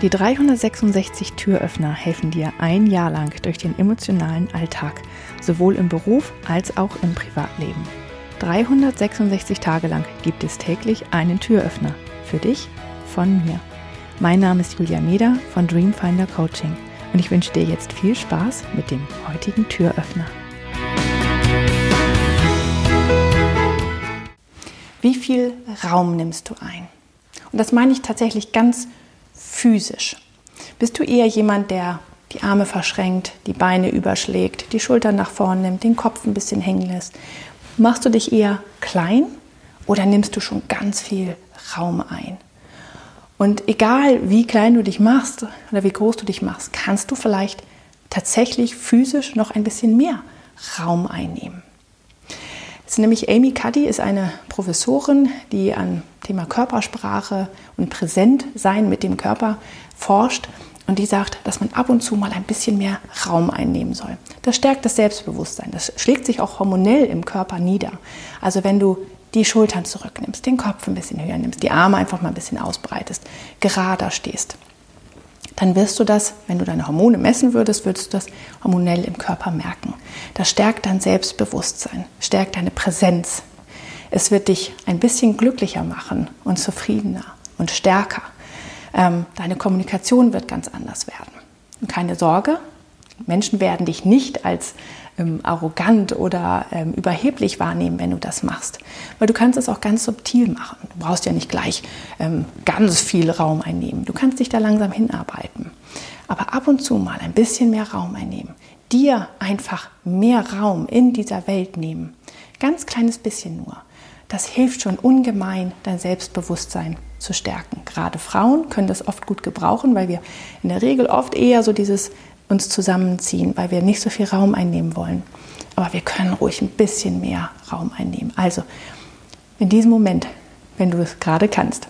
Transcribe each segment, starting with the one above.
Die 366 Türöffner helfen dir ein Jahr lang durch den emotionalen Alltag, sowohl im Beruf als auch im Privatleben. 366 Tage lang gibt es täglich einen Türöffner. Für dich, von mir. Mein Name ist Julia Meder von Dreamfinder Coaching und ich wünsche dir jetzt viel Spaß mit dem heutigen Türöffner. Wie viel Raum nimmst du ein? Und das meine ich tatsächlich ganz physisch. Bist du eher jemand, der die Arme verschränkt, die Beine überschlägt, die Schultern nach vorn nimmt, den Kopf ein bisschen hängen lässt? Machst du dich eher klein oder nimmst du schon ganz viel Raum ein? Und egal wie klein du dich machst oder wie groß du dich machst, kannst du vielleicht tatsächlich physisch noch ein bisschen mehr Raum einnehmen. Ist nämlich Amy Cuddy ist eine Professorin, die an Thema Körpersprache und Präsentsein mit dem Körper forscht und die sagt, dass man ab und zu mal ein bisschen mehr Raum einnehmen soll. Das stärkt das Selbstbewusstsein. Das schlägt sich auch hormonell im Körper nieder. Also wenn du die Schultern zurücknimmst, den Kopf ein bisschen höher nimmst, die Arme einfach mal ein bisschen ausbreitest, gerader stehst, dann wirst du das, wenn du deine Hormone messen würdest, würdest du das hormonell im Körper merken. Das stärkt dein Selbstbewusstsein, stärkt deine Präsenz. Es wird dich ein bisschen glücklicher machen und zufriedener und stärker. Ähm, deine Kommunikation wird ganz anders werden. Und keine Sorge, Menschen werden dich nicht als ähm, arrogant oder ähm, überheblich wahrnehmen, wenn du das machst. Weil du kannst es auch ganz subtil machen. Du brauchst ja nicht gleich ganz viel Raum einnehmen. Du kannst dich da langsam hinarbeiten. Aber ab und zu mal ein bisschen mehr Raum einnehmen. Dir einfach mehr Raum in dieser Welt nehmen. Ganz kleines bisschen nur. Das hilft schon ungemein, dein Selbstbewusstsein zu stärken. Gerade Frauen können das oft gut gebrauchen, weil wir in der Regel oft eher so dieses uns zusammenziehen, weil wir nicht so viel Raum einnehmen wollen. Aber wir können ruhig ein bisschen mehr Raum einnehmen. Also in diesem Moment, wenn du es gerade kannst,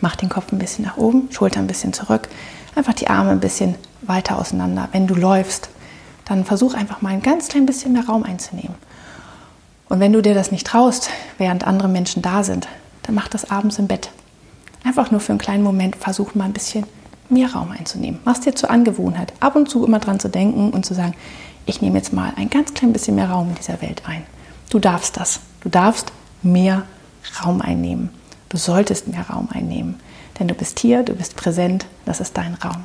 mach den Kopf ein bisschen nach oben, Schulter ein bisschen zurück, einfach die Arme ein bisschen weiter auseinander. Wenn du läufst, dann versuch einfach mal ein ganz klein bisschen mehr Raum einzunehmen. Und wenn du dir das nicht traust, während andere Menschen da sind, dann mach das abends im Bett. Einfach nur für einen kleinen Moment versuch mal ein bisschen mehr Raum einzunehmen. Mach es dir zur Angewohnheit, ab und zu immer dran zu denken und zu sagen, ich nehme jetzt mal ein ganz klein bisschen mehr Raum in dieser Welt ein. Du darfst das. Du darfst mehr Raum einnehmen. Du solltest mehr Raum einnehmen. Denn du bist hier, du bist präsent, das ist dein Raum.